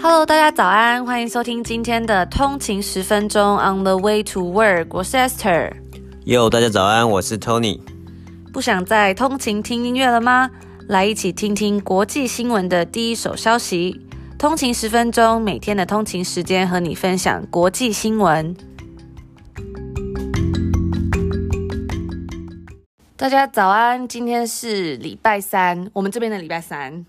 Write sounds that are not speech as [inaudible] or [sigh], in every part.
Hello，大家早安，欢迎收听今天的通勤十分钟 On the way to work，我是 Esther。Yo，大家早安，我是 Tony。不想再通勤听音乐了吗？来一起听听国际新闻的第一手消息。通勤十分钟，每天的通勤时间和你分享国际新闻。大家早安，今天是礼拜三，我们这边的礼拜三。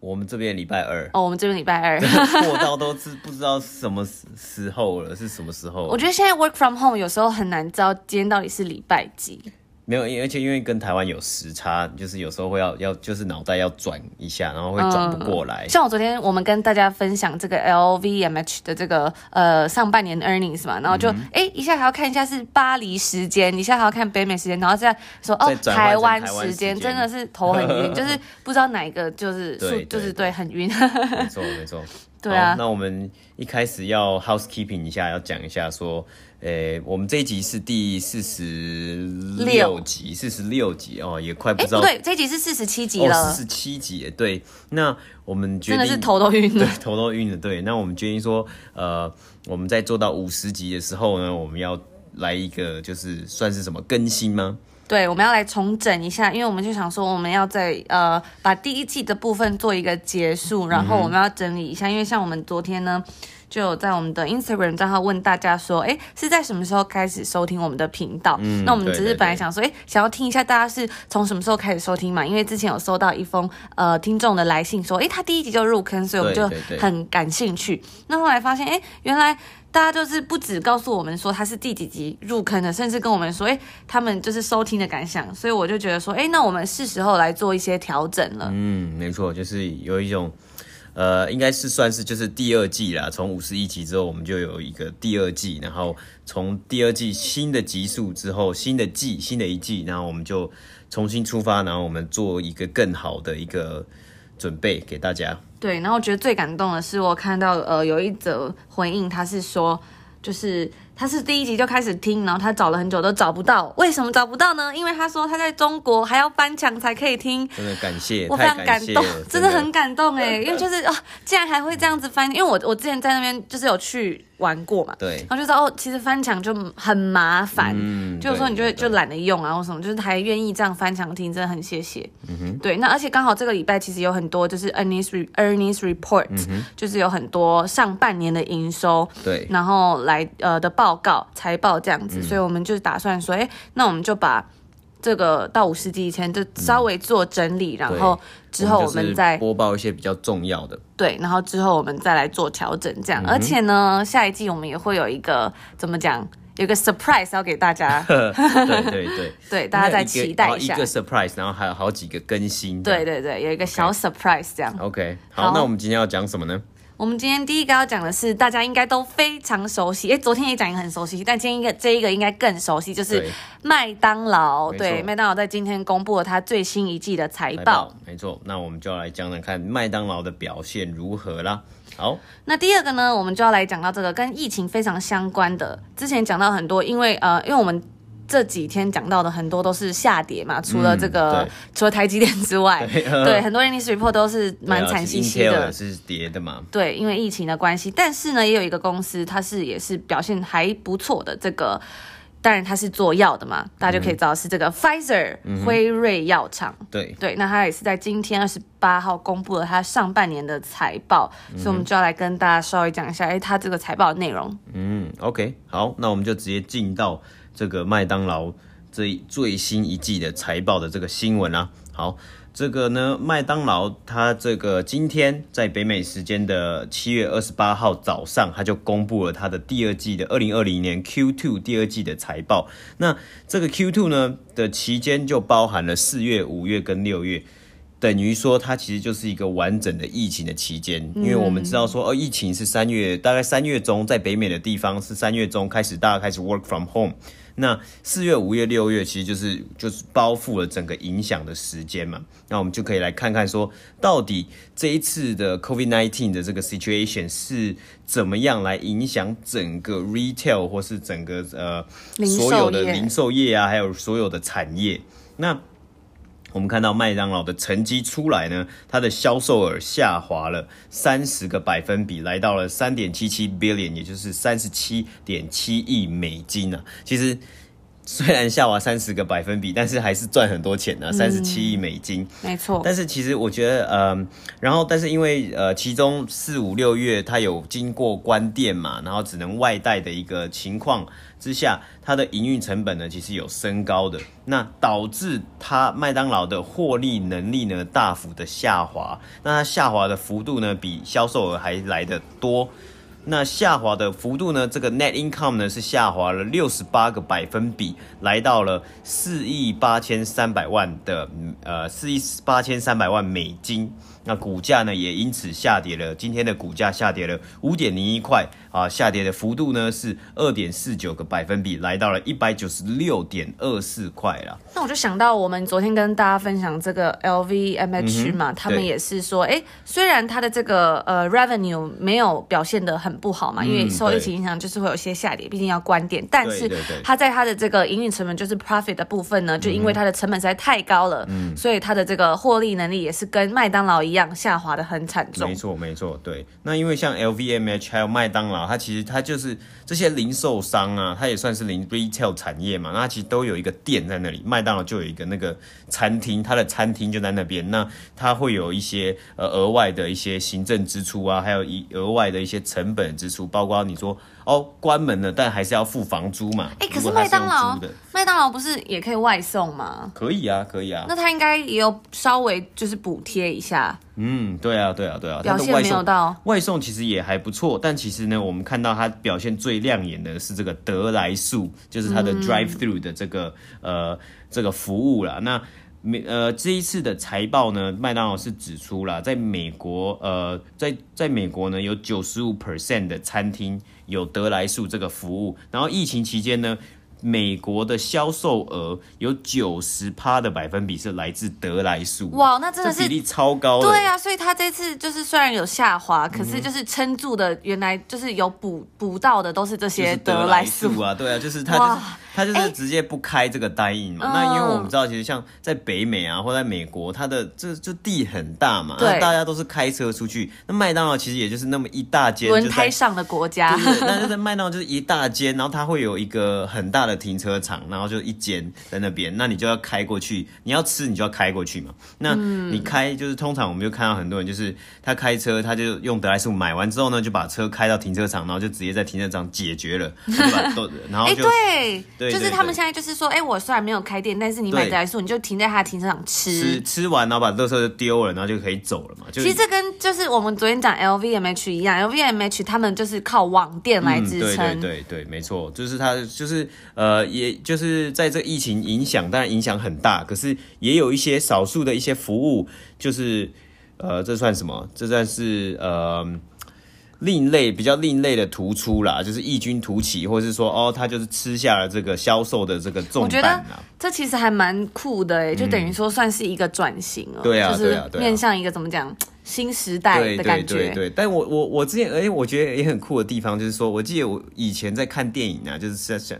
我们这边礼拜二哦，我们这边礼拜二，过到都知不知道什么时候了，是什么时候？我觉得现在 work from home 有时候很难知道今天到底是礼拜几。没有，而且因为跟台湾有时差，就是有时候会要要，就是脑袋要转一下，然后会转不过来。嗯。像我昨天我们跟大家分享这个 LVMH 的这个呃上半年 earnings 嘛，然后就哎、嗯、一下还要看一下是巴黎时间，一下还要看北美时间，然后这样说哦台湾时间真的是头很晕，[laughs] 就是不知道哪一个就是对就是对很晕。没错没错。[laughs] 对啊，那我们一开始要 housekeeping 一下，要讲一下说，诶、欸，我们这一集是第四十六集，四十六集哦，也快不知道。欸、对，这一集是四十七集了。四十七集，对。那我们决定，真的是头都晕了，对，头都晕了。对，那我们决定说，呃，我们在做到五十集的时候呢，我们要来一个，就是算是什么更新吗？对，我们要来重整一下，因为我们就想说，我们要在呃把第一季的部分做一个结束，然后我们要整理一下，嗯、因为像我们昨天呢，就有在我们的 Instagram 账号问大家说，哎，是在什么时候开始收听我们的频道？嗯，那我们只是本来想说，哎，想要听一下大家是从什么时候开始收听嘛？因为之前有收到一封呃听众的来信说，哎，他第一集就入坑，所以我们就很感兴趣。那后来发现，哎，原来。大家就是不止告诉我们说他是第几集入坑的，甚至跟我们说，哎，他们就是收听的感想，所以我就觉得说，哎，那我们是时候来做一些调整了。嗯，没错，就是有一种，呃，应该是算是就是第二季啦。从五十一集之后，我们就有一个第二季，然后从第二季新的集数之后，新的季，新的一季，然后我们就重新出发，然后我们做一个更好的一个。准备给大家。对，然后我觉得最感动的是，我看到呃有一则回应，他是说，就是。他是第一集就开始听，然后他找了很久都找不到，为什么找不到呢？因为他说他在中国还要翻墙才可以听。真的感谢，我非常感动，真的，很感动哎，因为就是哦，竟然还会这样子翻，因为我我之前在那边就是有去玩过嘛，对，然后就说哦，其实翻墙就很麻烦，嗯，就是说你就就懒得用啊或什么，就是还愿意这样翻墙听，真的很谢谢。嗯哼，对，那而且刚好这个礼拜其实有很多就是 earnings earnings report，嗯，就是有很多上半年的营收，对，然后来呃的报告财报。这样子，嗯、所以我们就打算说，哎、欸，那我们就把这个到五世纪以前就稍微做整理，嗯、然后之后我们再播报一些比较重要的。对，然后之后我们再来做调整，这样。嗯、而且呢，下一季我们也会有一个怎么讲，有一个 surprise 要给大家。对 [laughs] 对对，[laughs] 对，大家再期待一下一个，一个 surprise，然后还有好几个更新。对对对，有一个小 surprise 这样。OK，, okay 好，好，那我们今天要讲什么呢？我们今天第一个要讲的是，大家应该都非常熟悉，诶，昨天也讲一个很熟悉，但今天一个这一个应该更熟悉，就是麦当劳。对，麦当劳在今天公布了它最新一季的财报。财报，没错，那我们就要来讲讲看麦当劳的表现如何啦。好，那第二个呢，我们就要来讲到这个跟疫情非常相关的。之前讲到很多，因为呃，因为我们。这几天讲到的很多都是下跌嘛，除了这个，嗯、除了台积电之外，[laughs] 对，对很多 earnings report 都是蛮惨兮兮的，是跌的嘛。对，因为疫情的关系，但是呢，也有一个公司，它是也是表现还不错的。这个当然它是做药的嘛，大家就可以知道是这个 Pfizer、嗯、辉瑞药厂。对对，那它也是在今天二十八号公布了它上半年的财报，嗯、所以我们就要来跟大家稍微讲一下，哎，它这个财报的内容。嗯，OK，好，那我们就直接进到。这个麦当劳这最新一季的财报的这个新闻啊，好，这个呢，麦当劳它这个今天在北美时间的七月二十八号早上，它就公布了它的第二季的二零二零年 Q2 第二季的财报。那这个 Q2 呢的期间就包含了四月、五月跟六月。等于说，它其实就是一个完整的疫情的期间，因为我们知道说，哦，疫情是三月，大概三月中，在北美的地方是三月中开始，大家开始 work from home。那四月、五月、六月，其实就是就是包覆了整个影响的时间嘛。那我们就可以来看看说，到底这一次的 COVID-19 的这个 situation 是怎么样来影响整个 retail 或是整个呃所有的零售业啊，还有所有的产业。那我们看到麦当劳的成绩出来呢，它的销售额下滑了三十个百分比，来到了三点七七 billion，也就是三十七点七亿美金啊。其实虽然下滑三十个百分比，但是还是赚很多钱呢，三十七亿美金。没错。但是其实我觉得，嗯，然后但是因为呃，其中四五六月它有经过关店嘛，然后只能外带的一个情况。之下，它的营运成本呢，其实有升高的，那导致它麦当劳的获利能力呢大幅的下滑，那它下滑的幅度呢比销售额还来得多，那下滑的幅度呢，这个 net income 呢是下滑了六十八个百分比，来到了四亿八千三百万的呃四亿八千三百万美金。那股价呢也因此下跌了，今天的股价下跌了五点零一块啊，下跌的幅度呢是二点四九个百分比，来到了一百九十六点二四块了。那我就想到我们昨天跟大家分享这个 LVMH 嘛，嗯、他们也是说，哎，虽然它的这个呃 revenue 没有表现的很不好嘛，因为受疫情影响就是会有些下跌，毕竟要关店，但是它在它的这个营运成本就是 profit 的部分呢，就因为它的成本实在太高了，嗯，所以它的这个获利能力也是跟麦当劳一样。一样下滑的很惨重，没错没错，对。那因为像 LVMH 还有麦当劳，它其实它就是这些零售商啊，它也算是零 retail 产业嘛。那它其实都有一个店在那里，麦当劳就有一个那个餐厅，它的餐厅就在那边。那它会有一些呃额外的一些行政支出啊，还有一额外的一些成本支出，包括你说。哦，关门了，但还是要付房租嘛？哎、欸，可是麦当劳，麦当劳不是也可以外送吗？可以啊，可以啊。那它应该也有稍微就是补贴一下。嗯，对啊，对啊，对啊。表现没有到外送，其实也还不错。但其实呢，我们看到它表现最亮眼的是这个得来速，就是它的 drive through 的这个、嗯、呃这个服务啦。那美呃，这一次的财报呢，麦当劳是指出了，在美国呃，在在美国呢，有九十五 percent 的餐厅有得来速这个服务，然后疫情期间呢。美国的销售额有九十趴的百分比是来自得来速，哇，那真的是比例超高。对啊，所以他这次就是虽然有下滑，可是就是撑住的，原来就是有补补到的都是这些得来速啊，对啊，就是他就是他就是直接不开这个 dine-in 嘛。那因为我们知道，其实像在北美啊，或在美国，它的这就地很大嘛，那大家都是开车出去。那麦当劳其实也就是那么一大间轮胎上的国家，对，那在麦当劳就是一大间，然后它会有一个很大的。停车场，然后就一间在那边，那你就要开过去。你要吃，你就要开过去嘛。那你开就是通常我们就看到很多人，就是他开车，他就用德莱速买完之后呢，就把车开到停车场，然后就直接在停车场解决了，对吧？然后就哎对，就是他们现在就是说，哎，我虽然没有开店，但是你买得来速，你就停在他的停车场吃，吃吃完然后把垃圾就丢了，然后就可以走了嘛。就其实这跟就是我们昨天讲 LVMH 一样，LVMH 他们就是靠网店来支撑，对对对对，没错，就是他就是。呃，也就是在这疫情影响，当然影响很大，可是也有一些少数的一些服务，就是呃，这算什么？这算是呃另类，比较另类的突出啦，就是异军突起，或者是说哦，他就是吃下了这个销售的这个重担。我觉得这其实还蛮酷的诶，就等于说算是一个转型哦、喔嗯。对啊，就是面向一个怎么讲？新时代的感觉，对对对，但我我我之前，哎，我觉得也很酷的地方，就是说，我记得我以前在看电影啊，就是在想，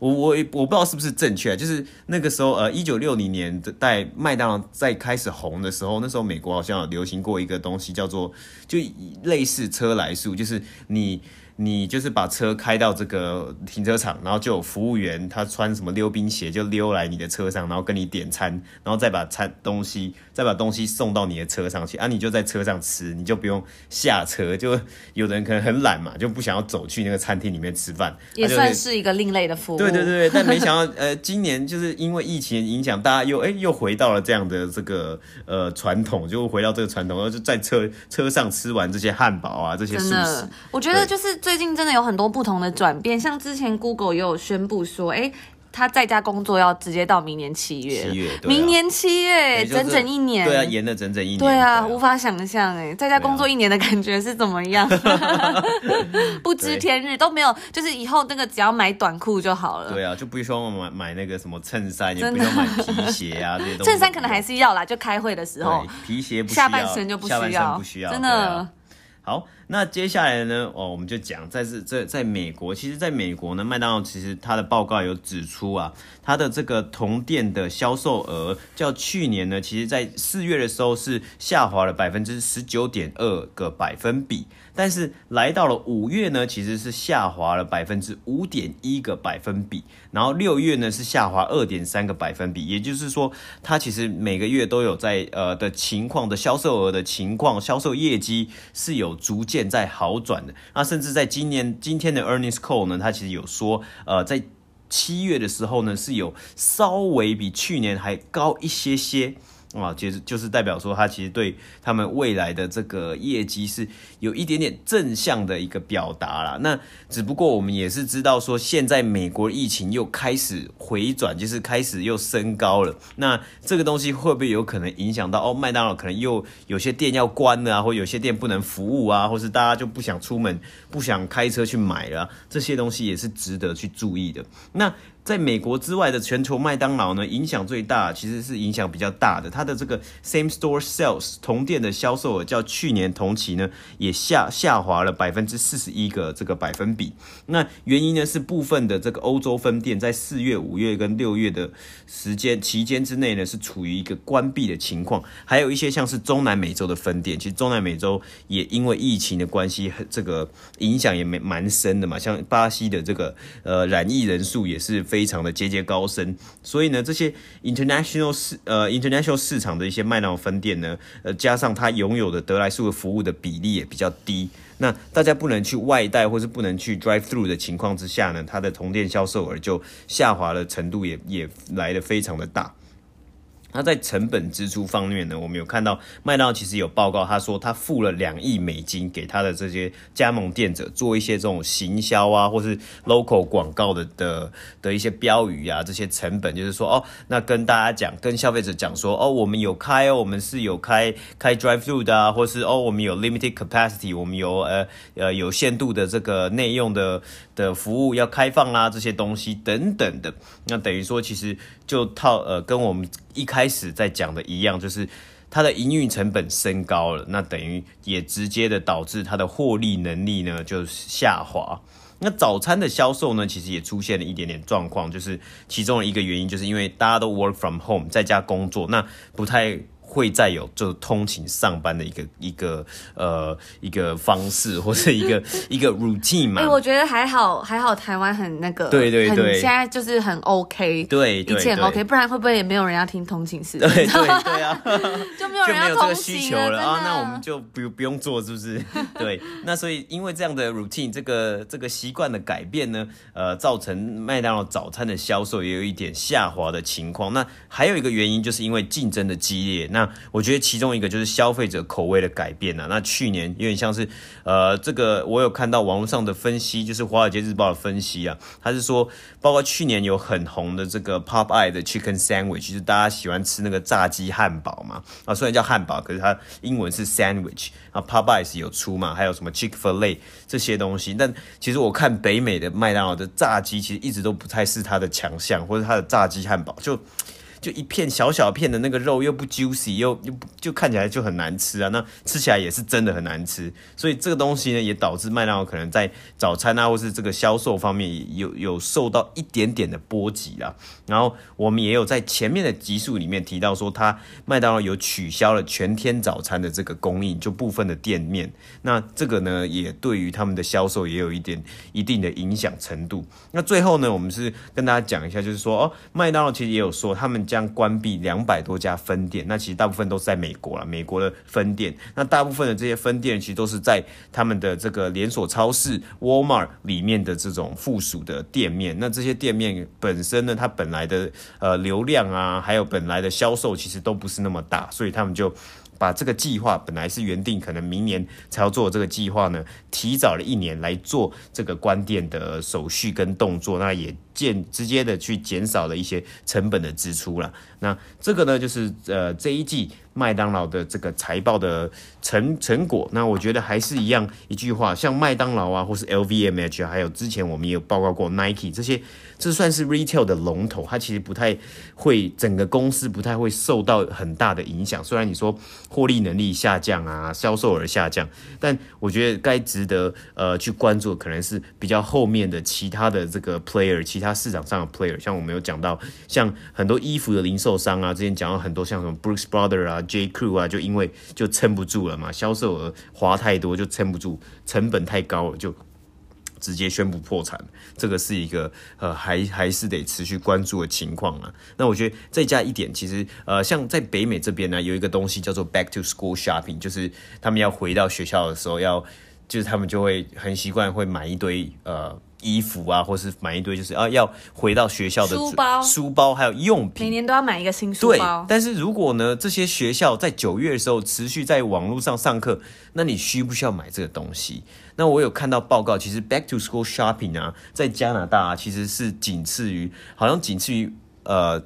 我我我不知道是不是正确，就是那个时候，呃，一九六零年代麦当劳在开始红的时候，那时候美国好像有流行过一个东西，叫做就类似车来数，就是你。你就是把车开到这个停车场，然后就有服务员，他穿什么溜冰鞋就溜来你的车上，然后跟你点餐，然后再把餐东西再把东西送到你的车上去，啊，你就在车上吃，你就不用下车。就有的人可能很懒嘛，就不想要走去那个餐厅里面吃饭，也算是一个另类的服务。对对对，但没想到呃，今年就是因为疫情影响，大家又哎又回到了这样的这个呃传统，就回到这个传统，然后就在车车上吃完这些汉堡啊这些素食。我觉得就是。最近真的有很多不同的转变，像之前 Google 也有宣布说，哎、欸，他在家工作要直接到明年七月，七月，明年七月，整整一年，对啊，延了整整一年，对啊，无法想象，哎，在家工作一年的感觉是怎么样？[laughs] 不知天日都没有，就是以后那个只要买短裤就好了，对啊，就不需要买买那个什么衬衫，也不用买皮鞋啊这些东西，衬衫可能还是要啦，就开会的时候，皮鞋不需要，下半身就不需要，不需要，真的。好，那接下来呢？哦，我们就讲，在这在在美国，其实在美国呢，麦当劳其实它的报告有指出啊，它的这个同店的销售额较去年呢，其实在四月的时候是下滑了百分之十九点二个百分比。但是来到了五月呢，其实是下滑了百分之五点一个百分比，然后六月呢是下滑二点三个百分比，也就是说，它其实每个月都有在呃的情况的销售额的情况，销售业绩是有逐渐现在好转的。那甚至在今年今天的 earnings call 呢，它其实有说，呃，在七月的时候呢是有稍微比去年还高一些些。啊，其实就是代表说，他其实对他们未来的这个业绩是有一点点正向的一个表达啦。那只不过我们也是知道说，现在美国疫情又开始回转，就是开始又升高了。那这个东西会不会有可能影响到哦？麦当劳可能又有些店要关了啊，或有些店不能服务啊，或是大家就不想出门，不想开车去买了，这些东西也是值得去注意的。那。在美国之外的全球麦当劳呢，影响最大，其实是影响比较大的。它的这个 same store sales 同店的销售额较去年同期呢，也下下滑了百分之四十一个这个百分比。那原因呢是部分的这个欧洲分店在四月、五月跟六月的时间期间之内呢，是处于一个关闭的情况。还有一些像是中南美洲的分店，其实中南美洲也因为疫情的关系，这个影响也蛮蛮深的嘛。像巴西的这个呃染疫人数也是。非常的节节高升，所以呢，这些 international 市呃 international 市场的一些麦当劳分店呢，呃，加上它拥有的得来速的服务的比例也比较低，那大家不能去外带或是不能去 drive through 的情况之下呢，它的同店销售额就下滑的程度也也来的非常的大。那在成本支出方面呢，我们有看到麦当劳其实有报告，他说他付了两亿美金给他的这些加盟店者做一些这种行销啊，或是 local 广告的的的一些标语啊，这些成本就是说哦，那跟大家讲，跟消费者讲说哦，我们有开哦，我们是有开开 drive through 的啊，或是哦，我们有 limited capacity，我们有呃呃有限度的这个内用的的服务要开放啦，这些东西等等的，那等于说其实就套呃跟我们。一开始在讲的一样，就是它的营运成本升高了，那等于也直接的导致它的获利能力呢就下滑。那早餐的销售呢，其实也出现了一点点状况，就是其中的一个原因，就是因为大家都 work from home，在家工作，那不太。会再有就通勤上班的一个一个呃一个方式，或是一个 [laughs] 一个 routine 嘛。哎、欸，我觉得还好，还好台湾很那个，对对对，现在就是很 OK，对，一切很 OK，不然会不会也没有人要听通勤时？对对对啊，[laughs] 就没有人要通勤了，了啊？那我们就不不用做，是不是？[laughs] 对，那所以因为这样的 routine，这个这个习惯的改变呢，呃，造成麦当劳早餐的销售也有一点下滑的情况。那还有一个原因，就是因为竞争的激烈，那那我觉得其中一个就是消费者口味的改变啊。那去年有点像是，呃，这个我有看到网络上的分析，就是《华尔街日报》的分析啊，他是说，包括去年有很红的这个 Popeye 的 Chicken Sandwich，就是大家喜欢吃那个炸鸡汉堡嘛，啊，虽然叫汉堡，可是它英文是 Sandwich 啊，Popeye 有出嘛，还有什么 Chick-fil-A 这些东西。但其实我看北美的麦当劳的炸鸡，其实一直都不太是它的强项，或者它的炸鸡汉堡就。就一片小小片的那个肉又不 juicy，又又就看起来就很难吃啊！那吃起来也是真的很难吃，所以这个东西呢，也导致麦当劳可能在早餐啊，或是这个销售方面有有受到一点点的波及啊。然后我们也有在前面的集数里面提到说，他麦当劳有取消了全天早餐的这个供应，就部分的店面。那这个呢，也对于他们的销售也有一点一定的影响程度。那最后呢，我们是跟大家讲一下，就是说哦，麦当劳其实也有说他们。将关闭两百多家分店，那其实大部分都是在美国了。美国的分店，那大部分的这些分店其实都是在他们的这个连锁超市 Walmart 里面的这种附属的店面。那这些店面本身呢，它本来的呃流量啊，还有本来的销售其实都不是那么大，所以他们就。把这个计划本来是原定可能明年才要做这个计划呢，提早了一年来做这个关店的手续跟动作，那也间直接的去减少了一些成本的支出了。那这个呢，就是呃这一季麦当劳的这个财报的成成果。那我觉得还是一样一句话，像麦当劳啊，或是 LVMH，还有之前我们也有报告过 Nike 这些，这算是 retail 的龙头，它其实不太会整个公司不太会受到很大的影响。虽然你说获利能力下降啊，销售额下降，但我觉得该值得呃去关注可能是比较后面的其他的这个 player，其他市场上的 player，像我们有讲到，像很多衣服的零售商啊，之前讲到很多像什么 Brooks Brother 啊、J Crew 啊，就因为就撑不住了嘛，销售额滑太多就撑不住，成本太高了就。直接宣布破产，这个是一个呃，还还是得持续关注的情况啊。那我觉得再加一点，其实呃，像在北美这边呢，有一个东西叫做 Back to School Shopping，就是他们要回到学校的时候要，要就是他们就会很习惯会买一堆呃。衣服啊，或是买一堆，就是啊，要回到学校的书包、书包还有用品，每年都要买一个新书包。对，但是如果呢，这些学校在九月的时候持续在网络上上课，那你需不需要买这个东西？那我有看到报告，其实 Back to School Shopping 啊，在加拿大啊，其实是仅次于，好像仅次于呃。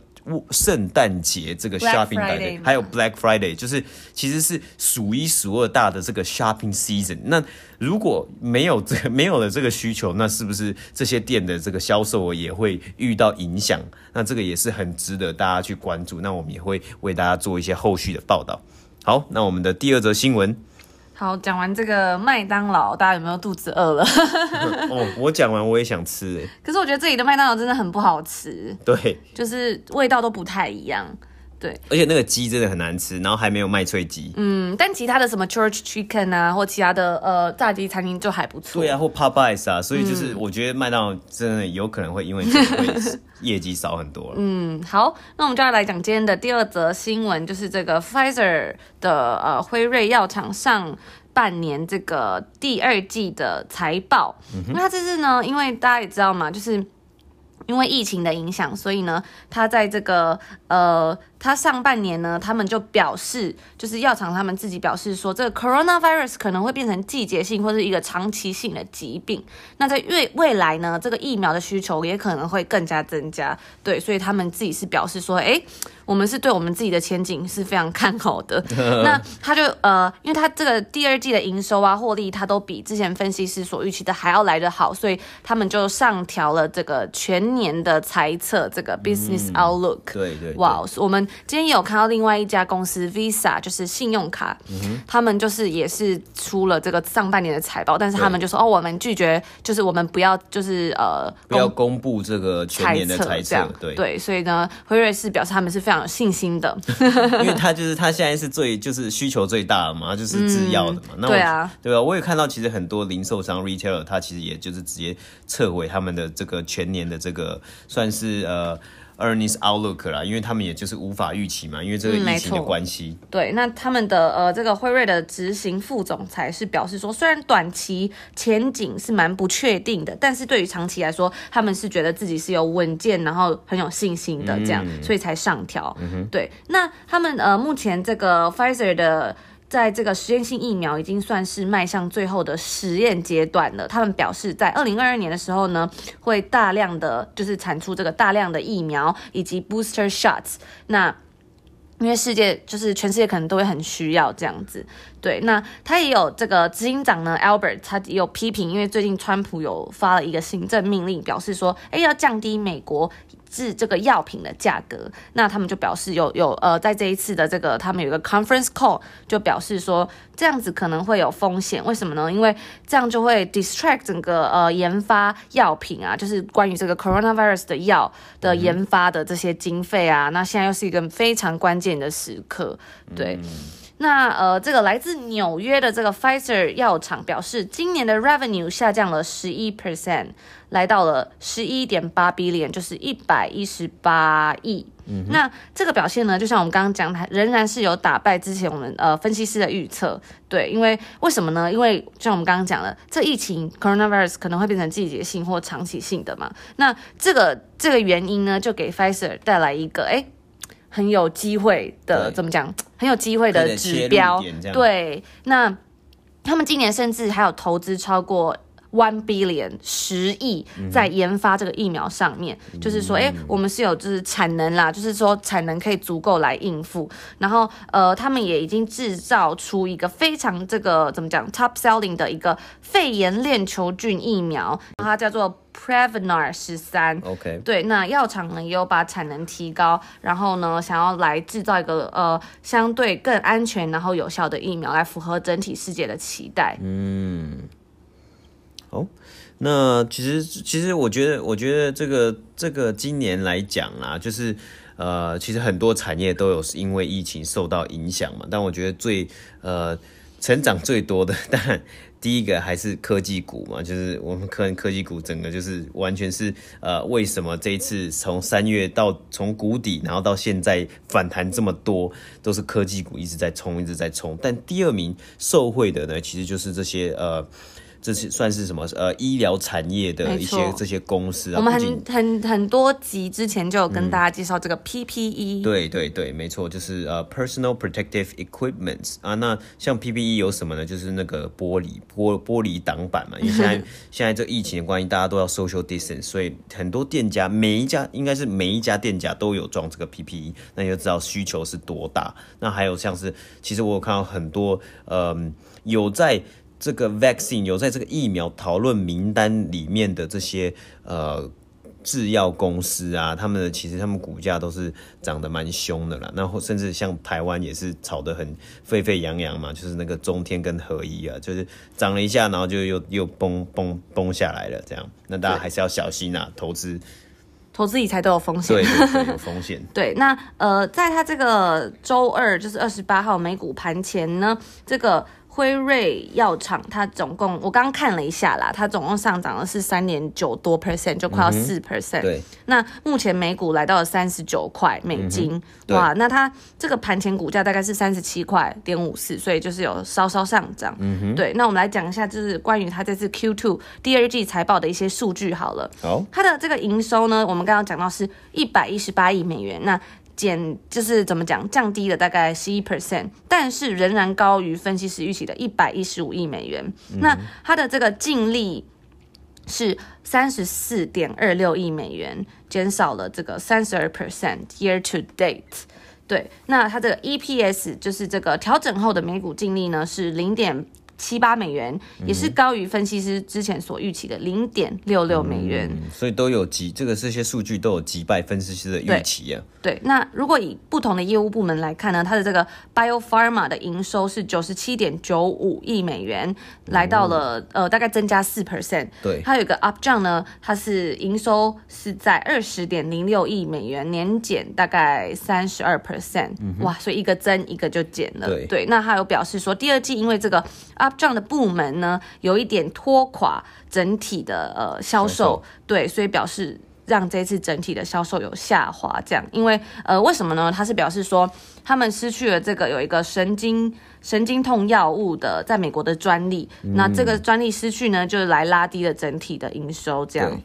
圣诞节这个 shopping day，还有 Black Friday，就是其实是数一数二大的这个 shopping season。那如果没有这个 [laughs] 没有了这个需求，那是不是这些店的这个销售额也会遇到影响？那这个也是很值得大家去关注。那我们也会为大家做一些后续的报道。好，那我们的第二则新闻。好，讲完这个麦当劳，大家有没有肚子饿了？[laughs] 哦，我讲完我也想吃哎。可是我觉得这里的麦当劳真的很不好吃。对，就是味道都不太一样。对，而且那个鸡真的很难吃，然后还没有麦脆鸡。嗯，但其他的什么 Church Chicken 啊，或其他的呃炸鸡餐厅就还不错。对啊，或 Popeyes 啊，所以就是我觉得麦当劳真的有可能会因为这个 [laughs] 会业绩少很多了。嗯，好，那我们就要来讲今天的第二则新闻，就是这个 Pfizer 的呃辉瑞药厂上半年这个第二季的财报。嗯哼，那它这次呢，因为大家也知道嘛，就是因为疫情的影响，所以呢，它在这个呃。他上半年呢，他们就表示，就是药厂他们自己表示说，这个 coronavirus 可能会变成季节性或是一个长期性的疾病。那在未未来呢，这个疫苗的需求也可能会更加增加。对，所以他们自己是表示说，哎，我们是对我们自己的前景是非常看好的。[laughs] 那他就呃，因为他这个第二季的营收啊、获利，他都比之前分析师所预期的还要来得好，所以他们就上调了这个全年的猜测，这个 business outlook。嗯、对，对对，哇，我们。今天有看到另外一家公司 Visa，就是信用卡，嗯、他们就是也是出了这个上半年的财报，但是他们就说哦，我们拒绝，就是我们不要，就是呃，不要公布这个全年的财测，对对，所以呢，辉瑞是表示他们是非常有信心的，[laughs] 因为他就是他现在是最就是需求最大的嘛，就是制药的嘛，嗯、那我对啊，对吧？我也看到其实很多零售商 retailer 他其实也就是直接撤回他们的这个全年的这个算是呃。Earnings outlook 啦，因为他们也就是无法预期嘛，因为这个疫情的关系、嗯。对，那他们的呃，这个辉瑞的执行副总裁是表示说，虽然短期前景是蛮不确定的，但是对于长期来说，他们是觉得自己是有稳健，然后很有信心的这样，嗯、所以才上调。嗯、对，那他们呃，目前这个 Pfizer 的。在这个实验性疫苗已经算是迈向最后的实验阶段了。他们表示，在二零二二年的时候呢，会大量的就是产出这个大量的疫苗以及 booster shots。那因为世界就是全世界可能都会很需要这样子。对，那他也有这个执行长呢，Albert，他也有批评，因为最近川普有发了一个行政命令，表示说，哎，要降低美国。是这个药品的价格，那他们就表示有有呃，在这一次的这个他们有一个 conference call，就表示说这样子可能会有风险，为什么呢？因为这样就会 distract 整个呃研发药品啊，就是关于这个 coronavirus 的药的研发的这些经费啊，那现在又是一个非常关键的时刻，对。那呃，这个来自纽约的这个 Pfizer 药厂表示，今年的 revenue 下降了十一 percent，来到了十一点八 billion，就是一百一十八亿。嗯，那这个表现呢，就像我们刚刚讲它，仍然是有打败之前我们呃分析师的预测。对，因为为什么呢？因为像我们刚刚讲的，这疫情 coronavirus 可能会变成季节性或长期性的嘛。那这个这个原因呢，就给 Pfizer 带来一个哎。很有机会的，怎么讲？很有机会的指标。对，那他们今年甚至还有投资超过 one billion 十亿在研发这个疫苗上面，嗯、就是说，哎、欸，我们是有就是产能啦，就是说产能可以足够来应付。然后，呃，他们也已经制造出一个非常这个怎么讲 top selling 的一个肺炎链球菌疫苗，它叫做 Prevnar 十三。OK，对，那药厂呢也有把产能提高，然后呢想要来制造一个呃相对更安全然后有效的疫苗，来符合整体世界的期待。嗯。哦，那其实其实我觉得，我觉得这个这个今年来讲啊，就是呃，其实很多产业都有因为疫情受到影响嘛。但我觉得最呃成长最多的，[laughs] 但第一个还是科技股嘛，就是我们科科技股整个就是完全是呃，为什么这一次从三月到从谷底，然后到现在反弹这么多，都是科技股一直在冲，一直在冲。但第二名受惠的呢，其实就是这些呃。这是算是什么？呃，医疗产业的一些这些公司啊。我们很很很多集之前就有跟大家介绍这个 PPE。嗯。对对对，没错，就是呃，Personal Protective Equipment 啊。那像 PPE 有什么呢？就是那个玻璃玻玻璃挡板嘛。因为现在 [laughs] 现在这疫情的关系，大家都要 social distance，所以很多店家每一家应该是每一家店家都有装这个 PPE，那你就知道需求是多大。那还有像是，其实我有看到很多呃有在。这个 vaccine 有在这个疫苗讨论名单里面的这些呃制药公司啊，他们的其实他们股价都是涨得蛮凶的啦。然后甚至像台湾也是炒得很沸沸扬扬嘛，就是那个中天跟合一啊，就是涨了一下，然后就又又崩崩崩下来了。这样，那大家还是要小心啊，投资投资理财都有风险，对，对，对，[laughs] 有风险。对，那呃，在它这个周二，就是二十八号美股盘前呢，这个。辉瑞药厂，它总共我刚刚看了一下啦，它总共上涨的是三点九多 percent，就快要四 percent。对，那目前美股来到了三十九块美金，嗯，哇，那它这个盘前股价大概是三十七块点五四，所以就是有稍稍上涨。嗯哼，对，那我们来讲一下，就是关于它这次 Q two 第二季财报的一些数据好了。好，它的这个营收呢，我们刚刚讲到是一百一十八亿美元，那。减就是怎么讲，降低了大概十一 percent，但是仍然高于分析师预期的一百一十五亿美元。那它的这个净利是三十四点二六亿美元，减少了这个三十二 percent year to date。对，那它这个 EPS 就是这个调整后的每股净利呢是零点。七八美元也是高于分析师之前所预期的零点六六美元，嗯，所以都有击这个这些数据都有击败分析师的预期啊。对，那如果以不同的业务部门来看呢，它的这个 Biopharma 的营收是九十七点九五亿美元，嗯，来到了呃大概增加四 percent。对，它有一个 Upjohn 呢，它是营收是在二十点零六亿美元，年减大概三十二 percent。哇，所以一个增一个就减了。对，对，那他有表示说第二季因为这个。Upjohn 的部门呢，有一点拖垮整体的呃销售，对，所以表示让这次整体的销售有下滑，这样，因为呃为什么呢？他是表示说他们失去了这个有一个神经神经痛药物的在美国的专利，嗯，那这个专利失去呢，就是来拉低了整体的营收，这样。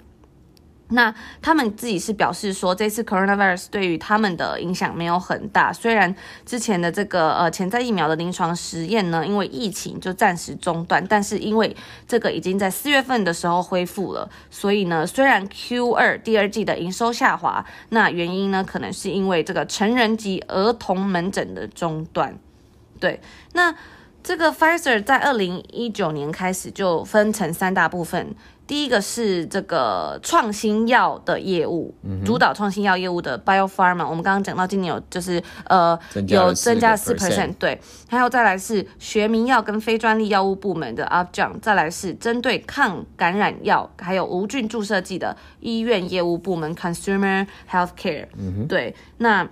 那他们自己是表示说，这次 coronavirus 对于他们的影响没有很大。虽然之前的这个呃潜在疫苗的临床实验呢，因为疫情就暂时中断，但是因为这个已经在四月份的时候恢复了，所以呢，虽然 Q 二第二季的营收下滑，那原因呢，可能是因为这个成人及儿童门诊的中断。对，那这个 Pfizer 在二零一九年开始就分成三大部分。第一个是这个创新药的业务，嗯、主导创新药业务的 Biopharma，我们刚刚讲到今年有就是呃有增加四 percent，对，还有再来是学名药跟非专利药物部门的 Upjohn，再来是针对抗感染药还有无菌注射剂的医院业务部门 Consumer Healthcare，嗯对，那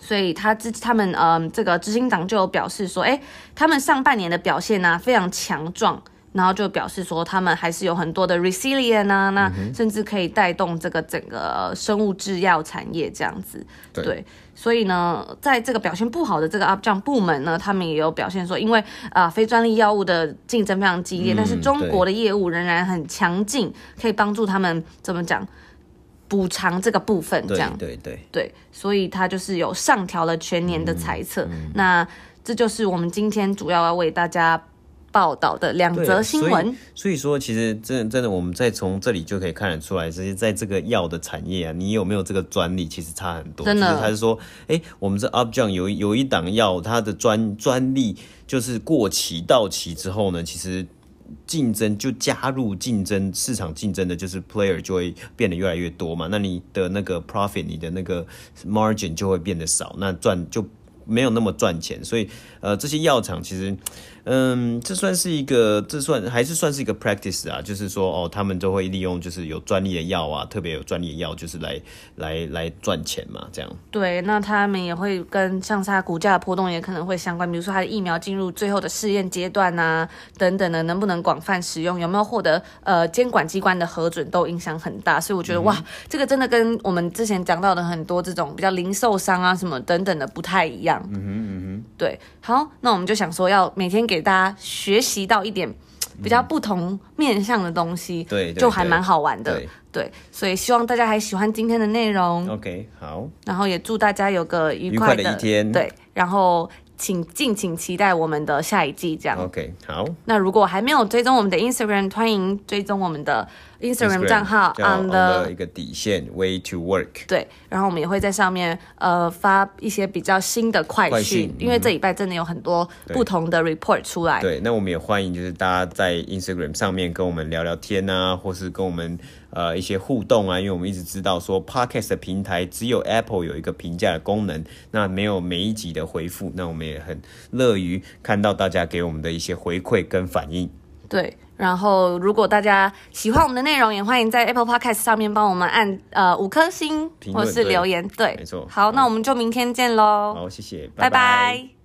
所以他之他们嗯这个执行长就有表示说，哎，他们上半年的表现呢、啊、非常强壮。然后就表示说，他们还是有很多的 resilient 啊，那甚至可以带动这个整个生物制药产业这样子。对，对所以呢，在这个表现不好的这个 Upjohn 部门呢，他们也有表现说，因为啊、呃，非专利药物的竞争非常激烈，嗯、但是中国的业务仍然很强劲，可以帮助他们怎么讲补偿这个部分这样。对对对，对，所以他就是有上调了全年的猜测、嗯嗯。那这就是我们今天主要要为大家。报道的两则新闻。所以，所以说，其实真的真的，我们再从这里就可以看得出来，其实在这个药的产业啊，你有没有这个专利，其实差很多。真的，他是说，哎、欸，我们这 Upjohn 有有一档药，它的专专利就是过期到期之后呢，其实。竞争就加入竞争，市场竞争的就是 player 就会变得越来越多嘛，那你的那个 profit，你的那个 margin 就会变得少，那赚就没有那么赚钱，所以呃，这些药厂其实。嗯，这算是一个，这算还是算是一个 practice 啊，就是说哦，他们都会利用就是有专利的药啊，特别有专利的药，就是来来来赚钱嘛，这样。对，那他们也会跟像是它股价的波动也可能会相关，比如说它的疫苗进入最后的试验阶段啊，等等的，能不能广泛使用，有没有获得呃监管机关的核准，都影响很大。所以我觉得、嗯、哇，这个真的跟我们之前讲到的很多这种比较零售商啊什么等等的不太一样。嗯哼嗯哼，对，好，那我们就想说要每天给。大家学习到一点比较不同面向的东西，对，就还蛮好玩的，对，所以希望大家还喜欢今天的内容。OK，好，然后也祝大家有个愉快的，愉快的一天，对，然后请敬请期待我们的下一季，这样。OK，好。那如果还没有追踪我们的 Instagram，欢迎追踪我们的。Instagram 账号 on the 一个底线 way to work 对，然后我们也会在上面呃发一些比较新的快讯，因为这礼拜真的有很多不同的 report 出来。对，那我们也欢迎就是大家在 Instagram 上面跟我们聊聊天啊，或是跟我们呃一些互动啊，因为我们一直知道说 Podcast 的平台只有 Apple 有一个评价的功能，那没有每一集的回复，那我们也很乐于看到大家给我们的一些回馈跟反应。对。然后，如果大家喜欢我们的内容，也欢迎在 Apple Podcast 上面帮我们按呃五颗星或是留言。对，对没错。好，那我们就明天见喽。好，谢谢，拜拜。拜拜。